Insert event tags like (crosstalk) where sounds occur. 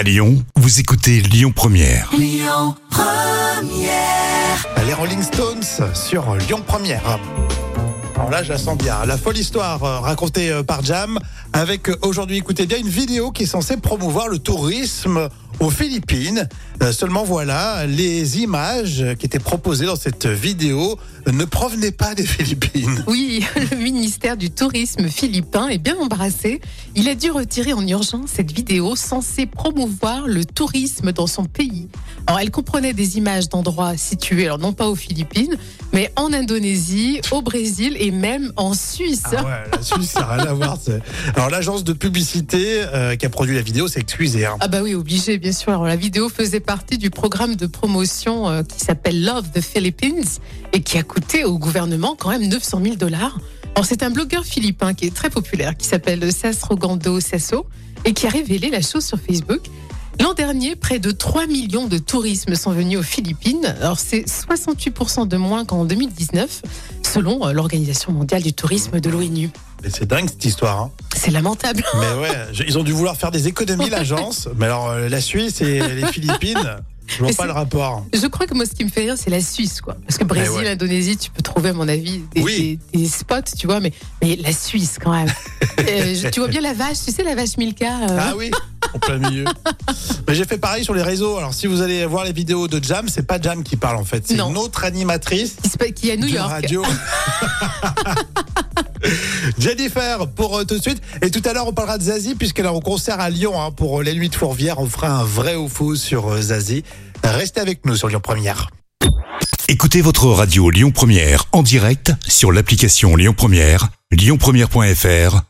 À Lyon, vous écoutez Lyon Première. Les Rolling Stones sur Lyon Première. Alors là, je la sens bien. La folle histoire euh, racontée euh, par Jam avec euh, aujourd'hui, écoutez bien, une vidéo qui est censée promouvoir le tourisme aux Philippines. Euh, seulement voilà, les images qui étaient proposées dans cette vidéo ne provenaient pas des (laughs) Philippines. Oui, (laughs) le ministère du Tourisme philippin est bien embarrassé. Il a dû retirer en urgence cette vidéo censée promouvoir le tourisme dans son pays. Alors, elle comprenait des images d'endroits situés, alors non pas aux Philippines, mais en Indonésie, au Brésil et même en Suisse. Ah ouais, la Suisse, ça n'a rien à voir. Alors l'agence de publicité euh, qui a produit la vidéo s'est excusée. hein. Ah bah oui, obligé, bien sûr. Alors, la vidéo faisait partie du programme de promotion euh, qui s'appelle Love the Philippines et qui a coûté au gouvernement quand même 900 000 dollars. C'est un blogueur philippin qui est très populaire, qui s'appelle Sasrogando Sasso et qui a révélé la chose sur Facebook. L'an dernier, près de 3 millions de touristes sont venus aux Philippines. Alors c'est 68% de moins qu'en 2019, selon euh, l'Organisation mondiale du tourisme de l'ONU. Mais C'est dingue cette histoire. hein. C'est lamentable. (laughs) Mais ouais, ils ont dû vouloir faire des économies, l'agence. Mais alors, euh, la Suisse et les (laughs) Philippines, je vois Mais pas le rapport. Je crois que moi, ce qui me fait rire, c'est la Suisse, quoi. Parce que Brésil, ouais. Indonésie, tu peux trouver, à mon avis, des, Oui. des- des spots, tu vois, mais, mais la Suisse, quand même. (laughs) Euh, tu vois bien la vache, tu sais, la vache Milka. euh, Ah oui, en plein milieu. Mais j'ai fait pareil sur les réseaux. Alors, si vous allez voir les vidéos de Jam, c'est pas Jam qui parle en fait. C'est une autre animatrice qui, se qui est à New de York. radio. (laughs) Jennifer pour euh, tout de suite. Et tout à l'heure, on parlera de Zazie puisqu'elle est en concert à Lyon hein, pour euh, les Nuits de Fourvière. On fera un vrai ou faux sur euh, Zazie. Restez avec nous sur Lyon Première. Écoutez votre radio Lyon Première en direct sur l'application Lyon Première, lyonpremière.fr